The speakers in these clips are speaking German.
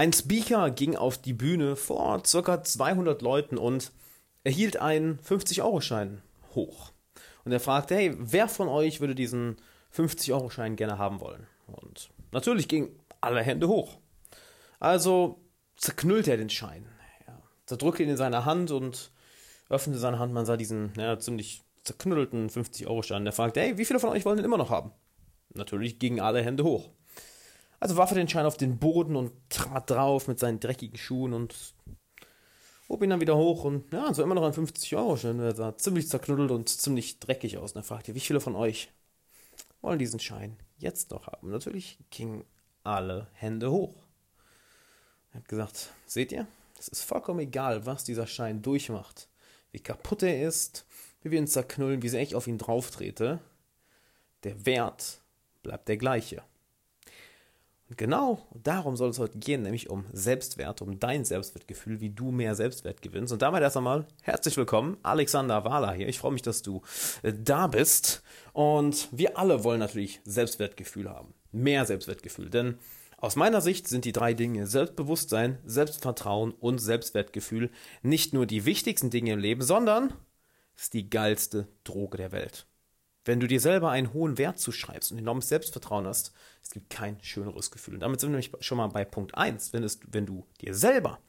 Ein Speaker ging auf die Bühne vor ca. 200 Leuten und erhielt einen 50-Euro-Schein hoch. Und er fragte, hey, wer von euch würde diesen 50-Euro-Schein gerne haben wollen? Und natürlich gingen alle Hände hoch. Also zerknüllte er den Schein. Ja, zerdrückte ihn in seiner Hand und öffnete seine Hand. Man sah diesen ja, ziemlich zerknüttelten 50-Euro-Schein. Er fragte, hey, wie viele von euch wollen den immer noch haben? Natürlich gingen alle Hände hoch. Also warf er den Schein auf den Boden und trat drauf mit seinen dreckigen Schuhen und hob ihn dann wieder hoch und ja, so immer noch ein 50-Euro-Schein. Er sah ziemlich zerknuddelt und ziemlich dreckig aus. Und er fragte, wie viele von euch wollen diesen Schein jetzt noch haben? Natürlich gingen alle Hände hoch. Er hat gesagt, seht ihr, es ist vollkommen egal, was dieser Schein durchmacht, wie kaputt er ist, wie wir ihn zerknüllen, wie sehr ich auf ihn drauf trete. Der Wert bleibt der gleiche. Und genau darum soll es heute gehen, nämlich um Selbstwert, um dein Selbstwertgefühl, wie du mehr Selbstwert gewinnst. Und damit erst einmal herzlich willkommen, Alexander Wahler hier. Ich freue mich, dass du äh, da bist. Und wir alle wollen natürlich Selbstwertgefühl haben. Mehr Selbstwertgefühl. Denn aus meiner Sicht sind die drei Dinge Selbstbewusstsein, Selbstvertrauen und Selbstwertgefühl nicht nur die wichtigsten Dinge im Leben, sondern ist die geilste Droge der Welt. Wenn du dir selber einen hohen Wert zuschreibst und enormes Selbstvertrauen hast, es gibt kein schöneres Gefühl. Und damit sind wir nämlich schon mal bei Punkt 1, wenn, es, wenn du dir selber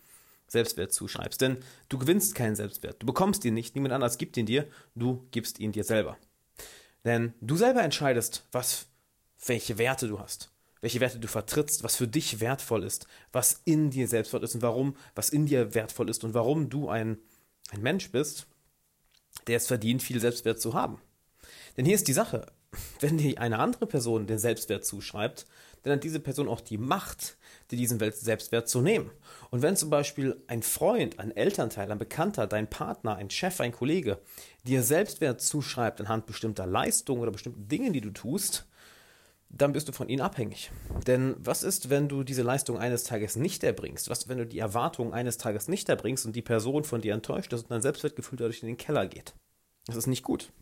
Selbstwert zuschreibst. Denn du gewinnst keinen Selbstwert. Du bekommst ihn nicht, niemand anders gibt ihn dir, du gibst ihn dir selber. Denn du selber entscheidest, was, welche Werte du hast, welche Werte du vertrittst, was für dich wertvoll ist, was in dir selbstwert ist und warum, was in dir wertvoll ist und warum du ein, ein Mensch bist, der es verdient, viel Selbstwert zu haben. Denn hier ist die Sache, wenn dir eine andere Person den Selbstwert zuschreibt, dann hat diese Person auch die Macht, dir diesen Selbstwert zu nehmen. Und wenn zum Beispiel ein Freund, ein Elternteil, ein Bekannter, dein Partner, ein Chef, ein Kollege dir Selbstwert zuschreibt anhand bestimmter Leistungen oder bestimmten Dingen, die du tust, dann bist du von ihnen abhängig. Denn was ist, wenn du diese Leistung eines Tages nicht erbringst? Was, wenn du die Erwartungen eines Tages nicht erbringst und die Person von dir enttäuscht ist und dein Selbstwertgefühl dadurch in den Keller geht? Das ist nicht gut.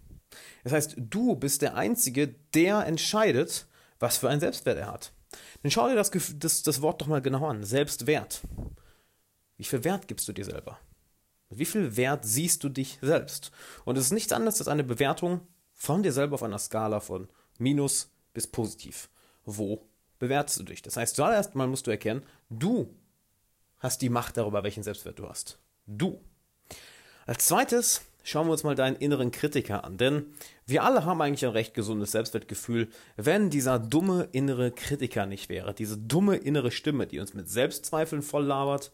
Das heißt, du bist der Einzige, der entscheidet, was für einen Selbstwert er hat. Dann schau dir das, das, das Wort doch mal genau an. Selbstwert. Wie viel Wert gibst du dir selber? Wie viel Wert siehst du dich selbst? Und es ist nichts anderes als eine Bewertung von dir selber auf einer Skala von minus bis positiv. Wo bewertest du dich? Das heißt, zuallererst mal musst du erkennen, du hast die Macht darüber, welchen Selbstwert du hast. Du. Als zweites schauen wir uns mal deinen inneren Kritiker an. Denn wir alle haben eigentlich ein recht gesundes Selbstwertgefühl, wenn dieser dumme innere Kritiker nicht wäre. Diese dumme innere Stimme, die uns mit Selbstzweifeln voll labert,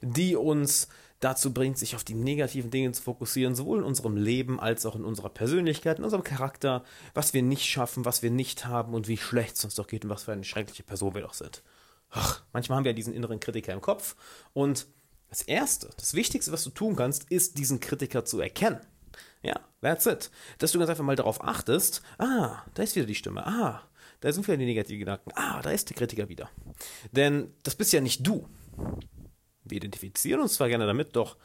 die uns dazu bringt, sich auf die negativen Dinge zu fokussieren, sowohl in unserem Leben als auch in unserer Persönlichkeit, in unserem Charakter, was wir nicht schaffen, was wir nicht haben und wie schlecht es uns doch geht und was für eine schreckliche Person wir doch sind. Ach, manchmal haben wir diesen inneren Kritiker im Kopf und das Erste, das Wichtigste, was du tun kannst, ist, diesen Kritiker zu erkennen. Ja, that's it. Dass du ganz einfach mal darauf achtest, ah, da ist wieder die Stimme, ah, da sind wieder die negativen Gedanken, ah, da ist der Kritiker wieder. Denn das bist ja nicht du. Wir identifizieren uns zwar gerne damit, doch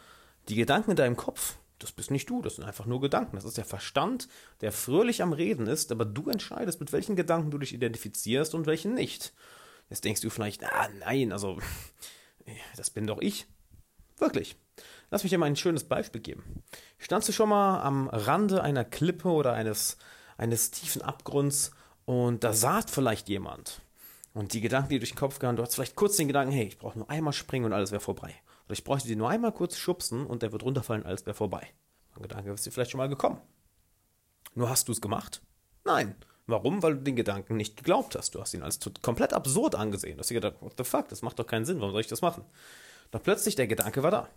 die Gedanken in deinem Kopf, das bist nicht du, das sind einfach nur Gedanken. Das ist der Verstand, der fröhlich am Reden ist, aber du entscheidest, mit welchen Gedanken du dich identifizierst und welchen nicht. Jetzt denkst du vielleicht, ah nein, also das bin doch ich. Wirklich. Lass mich dir mal ein schönes Beispiel geben. Standst du schon mal am Rande einer Klippe oder eines, eines tiefen Abgrunds und da saß vielleicht jemand und die Gedanken, die durch den Kopf gehen, du hast vielleicht kurz den Gedanken, hey, ich brauche nur einmal springen und alles wäre vorbei. Oder ich bräuchte dir nur einmal kurz schubsen und der wird runterfallen, alles wäre vorbei. Ein Gedanke ist dir vielleicht schon mal gekommen. Nur hast du es gemacht? Nein. Warum? Weil du den Gedanken nicht geglaubt hast. Du hast ihn als komplett absurd angesehen. Du hast dir gedacht, what the fuck, das macht doch keinen Sinn, warum soll ich das machen? Doch plötzlich der Gedanke war da.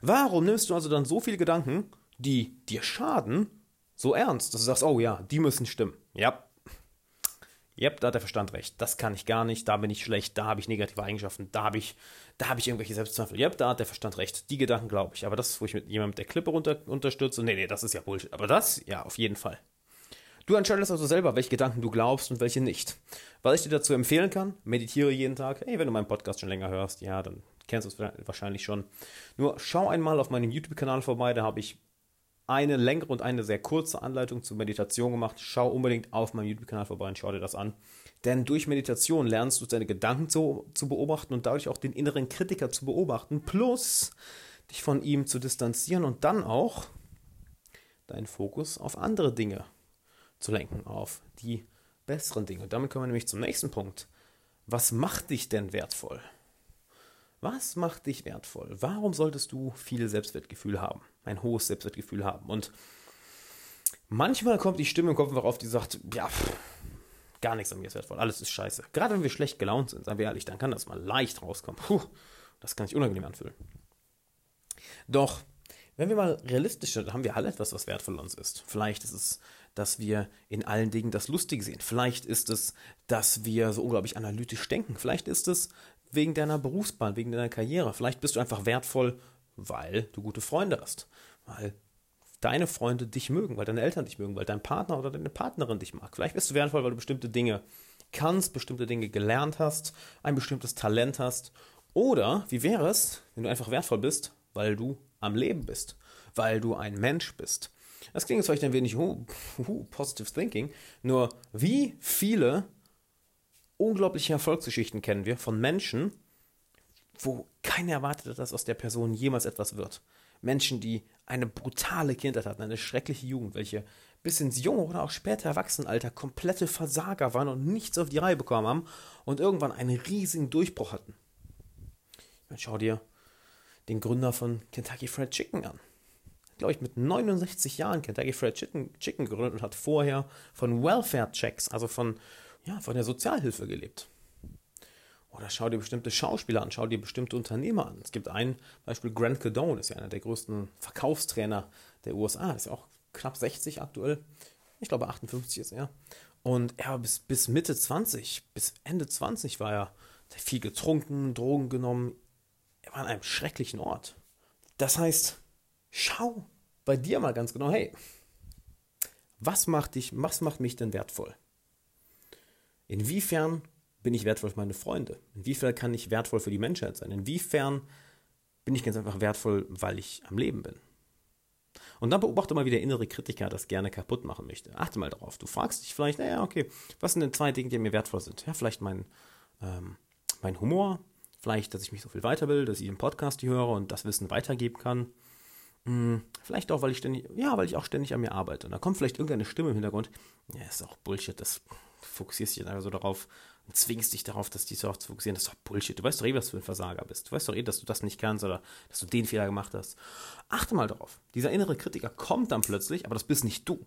Warum nimmst du also dann so viele Gedanken, die dir schaden, so ernst, dass du sagst, oh ja, die müssen stimmen. Ja. Yep, da hat der Verstand recht. Das kann ich gar nicht, da bin ich schlecht, da habe ich negative Eigenschaften, da habe ich, da habe ich irgendwelche Selbstzweifel. Yep, da hat der Verstand recht. Die Gedanken glaube ich. Aber das, wo ich mit jemandem mit der Klippe runter, unterstütze, nee, nee, das ist ja Bullshit. Aber das, ja, auf jeden Fall. Du entscheidest also selber, welche Gedanken du glaubst und welche nicht. Was ich dir dazu empfehlen kann, meditiere jeden Tag. Hey, wenn du meinen Podcast schon länger hörst, ja, dann kennst du es wahrscheinlich schon. Nur schau einmal auf meinem YouTube-Kanal vorbei, da habe ich eine längere und eine sehr kurze Anleitung zur Meditation gemacht. Schau unbedingt auf meinem YouTube-Kanal vorbei und schau dir das an. Denn durch Meditation lernst du deine Gedanken zu, zu beobachten und dadurch auch den inneren Kritiker zu beobachten, plus dich von ihm zu distanzieren und dann auch deinen Fokus auf andere Dinge zu lenken, auf die besseren Dinge. Und damit kommen wir nämlich zum nächsten Punkt. Was macht dich denn wertvoll? Was macht dich wertvoll? Warum solltest du viel Selbstwertgefühl haben? Ein hohes Selbstwertgefühl haben? Und manchmal kommt die Stimme im Kopf einfach auf, die sagt, ja, gar nichts an mir ist wertvoll, alles ist scheiße. Gerade wenn wir schlecht gelaunt sind, seien wir ehrlich, dann kann das mal leicht rauskommen. Puh, das kann sich unangenehm anfühlen. Doch, wenn wir mal realistisch sind, haben wir alle etwas, was wertvoll uns ist. Vielleicht ist es, dass wir in allen Dingen das Lustige sehen. Vielleicht ist es, dass wir so unglaublich analytisch denken. Vielleicht ist es wegen deiner Berufsbahn, wegen deiner Karriere. Vielleicht bist du einfach wertvoll, weil du gute Freunde hast. Weil deine Freunde dich mögen, weil deine Eltern dich mögen, weil dein Partner oder deine Partnerin dich mag. Vielleicht bist du wertvoll, weil du bestimmte Dinge kannst, bestimmte Dinge gelernt hast, ein bestimmtes Talent hast. Oder wie wäre es, wenn du einfach wertvoll bist, weil du am Leben bist, weil du ein Mensch bist. Das klingt vielleicht ein wenig uh, uh, positive thinking, nur wie viele unglaubliche Erfolgsgeschichten kennen wir von Menschen, wo keiner erwartet dass aus der Person jemals etwas wird. Menschen, die eine brutale Kindheit hatten, eine schreckliche Jugend, welche bis ins junge oder auch später Erwachsenenalter komplette Versager waren und nichts auf die Reihe bekommen haben und irgendwann einen riesigen Durchbruch hatten. Dann schau dir den Gründer von Kentucky Fried Chicken an. Glaube ich, mit 69 Jahren Kentucky Fried Chicken, Chicken gegründet und hat vorher von Welfare-Checks, also von, ja, von der Sozialhilfe gelebt. Oder schau dir bestimmte Schauspieler an, schau dir bestimmte Unternehmer an. Es gibt ein Beispiel, Grant Cardone, ist ja einer der größten Verkaufstrainer der USA, ist ja auch knapp 60 aktuell. Ich glaube 58 ist er. Und er war bis, bis Mitte 20, bis Ende 20 war er viel getrunken, Drogen genommen. Er war an einem schrecklichen Ort. Das heißt, schau bei dir mal ganz genau, hey, was macht dich, was macht mich denn wertvoll? Inwiefern bin ich wertvoll für meine Freunde? Inwiefern kann ich wertvoll für die Menschheit sein? Inwiefern bin ich ganz einfach wertvoll, weil ich am Leben bin? Und dann beobachte mal, wie der innere Kritiker das gerne kaputt machen möchte. Achte mal darauf. Du fragst dich vielleicht, naja, okay, was sind denn zwei Dinge, die mir wertvoll sind? Ja, vielleicht mein, ähm, mein Humor, vielleicht, dass ich mich so viel weiterbilde, dass ich den Podcast höre und das Wissen weitergeben kann. Hm, vielleicht auch, weil ich ständig, ja, weil ich auch ständig an mir arbeite. Und da kommt vielleicht irgendeine Stimme im Hintergrund. Ja, ist auch Bullshit, das fokussierst dich einfach so darauf, und zwingst dich darauf, dass die so zu fokussieren. Das ist doch Bullshit. Du weißt doch eh, was du für ein Versager bist. Du weißt doch eh, dass du das nicht kannst oder dass du den Fehler gemacht hast. Achte mal darauf. Dieser innere Kritiker kommt dann plötzlich, aber das bist nicht du.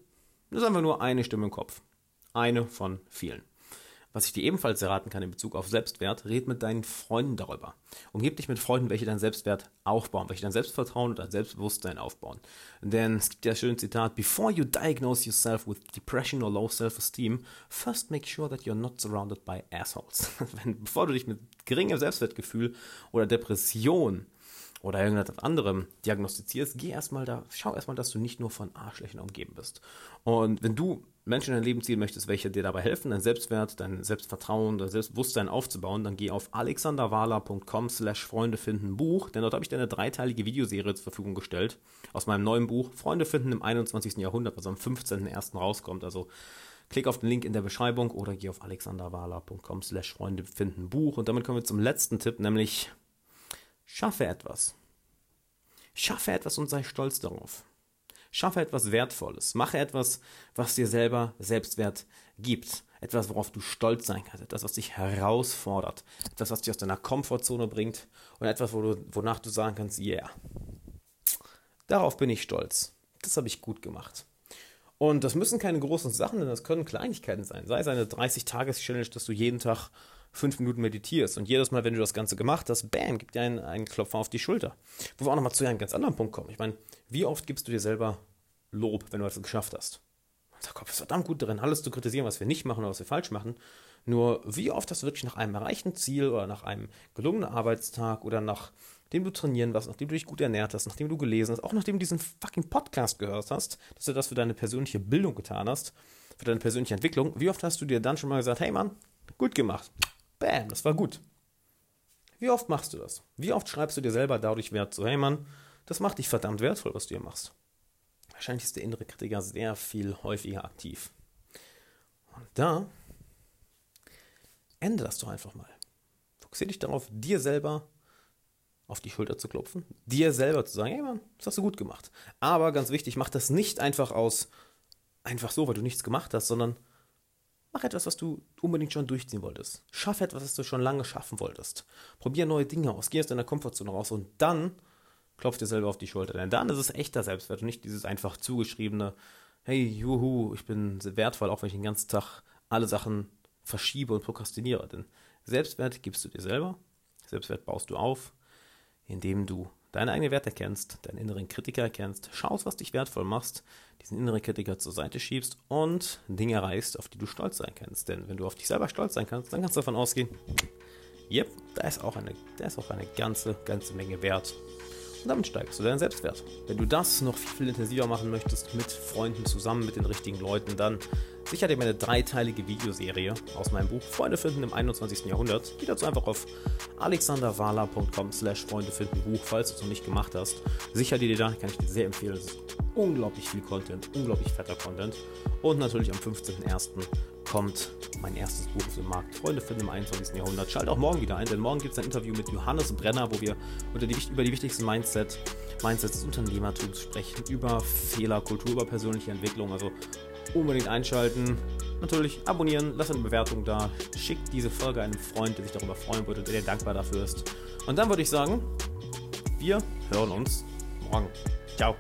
Das ist einfach nur eine Stimme im Kopf. Eine von vielen. Was ich dir ebenfalls erraten kann in Bezug auf Selbstwert, red mit deinen Freunden darüber. Umgib dich mit Freunden, welche deinen Selbstwert aufbauen, welche dein Selbstvertrauen und dein Selbstbewusstsein aufbauen. Denn es gibt ja ein schönes Zitat, Before you diagnose yourself with depression or low self-esteem, first make sure that you're not surrounded by assholes. Wenn, bevor du dich mit geringem Selbstwertgefühl oder Depression oder irgendetwas anderem diagnostizierst, geh erstmal da, schau erstmal, dass du nicht nur von Arschlöchern umgeben bist. Und wenn du Menschen in dein Leben ziehen möchtest, welche dir dabei helfen, dein Selbstwert, dein Selbstvertrauen, dein Selbstbewusstsein aufzubauen, dann geh auf alexanderwala.com slash Freunde finden Buch, denn dort habe ich dir eine dreiteilige Videoserie zur Verfügung gestellt aus meinem neuen Buch Freunde finden im 21. Jahrhundert, was am 15.01. rauskommt. Also klick auf den Link in der Beschreibung oder geh auf alexanderwala.com slash Freunde finden Buch und damit kommen wir zum letzten Tipp, nämlich schaffe etwas. Schaffe etwas und sei stolz darauf. Schaffe etwas Wertvolles. Mache etwas, was dir selber Selbstwert gibt. Etwas, worauf du stolz sein kannst. Etwas, was dich herausfordert. Etwas, was dich aus deiner Komfortzone bringt. Und etwas, wo du, wonach du sagen kannst, yeah. Darauf bin ich stolz. Das habe ich gut gemacht. Und das müssen keine großen Sachen, denn das können Kleinigkeiten sein. Sei es eine 30-Tages-Challenge, dass du jeden Tag fünf Minuten meditierst. Und jedes Mal, wenn du das Ganze gemacht hast, bam, gibt dir einen, einen Klopfer auf die Schulter. Wo wir auch nochmal zu einem ganz anderen Punkt kommen. Ich meine, wie oft gibst du dir selber Lob, wenn du etwas geschafft hast? Unser Kopf ist verdammt gut darin, alles zu kritisieren, was wir nicht machen oder was wir falsch machen. Nur wie oft hast du wirklich nach einem erreichten Ziel oder nach einem gelungenen Arbeitstag oder nachdem du trainieren warst, nachdem du dich gut ernährt hast, nachdem du gelesen hast, auch nachdem du diesen fucking Podcast gehört hast, dass du das für deine persönliche Bildung getan hast, für deine persönliche Entwicklung, wie oft hast du dir dann schon mal gesagt, hey Mann, gut gemacht. Bam, das war gut. Wie oft machst du das? Wie oft schreibst du dir selber dadurch Wert so, hey Mann, das macht dich verdammt wertvoll, was du hier machst. Wahrscheinlich ist der innere Kritiker sehr viel häufiger aktiv. Und da Ende das doch einfach mal. Fokussiere dich darauf, dir selber auf die Schulter zu klopfen, dir selber zu sagen, hey Mann, das hast du gut gemacht. Aber ganz wichtig, mach das nicht einfach aus, einfach so, weil du nichts gemacht hast, sondern mach etwas, was du unbedingt schon durchziehen wolltest. Schaff etwas, was du schon lange schaffen wolltest. Probier neue Dinge aus, geh aus deiner Komfortzone raus und dann klopf dir selber auf die Schulter. Denn dann ist es echter Selbstwert und nicht dieses einfach zugeschriebene, hey, juhu, ich bin wertvoll, auch wenn ich den ganzen Tag alle Sachen verschiebe und prokrastiniere. Denn Selbstwert gibst du dir selber, Selbstwert baust du auf, indem du deine eigenen Werte erkennst, deinen inneren Kritiker erkennst, schaust, was dich wertvoll machst, diesen inneren Kritiker zur Seite schiebst und Dinge erreichst, auf die du stolz sein kannst. Denn wenn du auf dich selber stolz sein kannst, dann kannst du davon ausgehen, yep, da ist auch eine, da ist auch eine ganze, ganze Menge Wert. Und damit steigst du deinen Selbstwert. Wenn du das noch viel, viel intensiver machen möchtest, mit Freunden zusammen, mit den richtigen Leuten, dann sicher dir meine dreiteilige Videoserie aus meinem Buch Freunde finden im 21. Jahrhundert. Geh dazu einfach auf alexanderwala.com slash Freunde finden Buch, falls du es noch nicht gemacht hast. Sicher dir da, kann ich dir sehr empfehlen. Es ist unglaublich viel Content, unglaublich fetter Content. Und natürlich am 15.01. kommt mein erstes Buch auf den Markt. Freunde finden im 21. Jahrhundert. Schalt auch morgen wieder ein, denn morgen gibt es ein Interview mit Johannes Brenner, wo wir über die, über die wichtigsten Mindset, Mindsets des Unternehmertums sprechen, über Fehlerkultur, über persönliche Entwicklung. Also unbedingt einschalten. Natürlich abonnieren, lass eine Bewertung da, schick diese Folge einem Freund, der sich darüber freuen würde, der dir dankbar dafür ist. Und dann würde ich sagen, wir hören uns morgen. Ciao.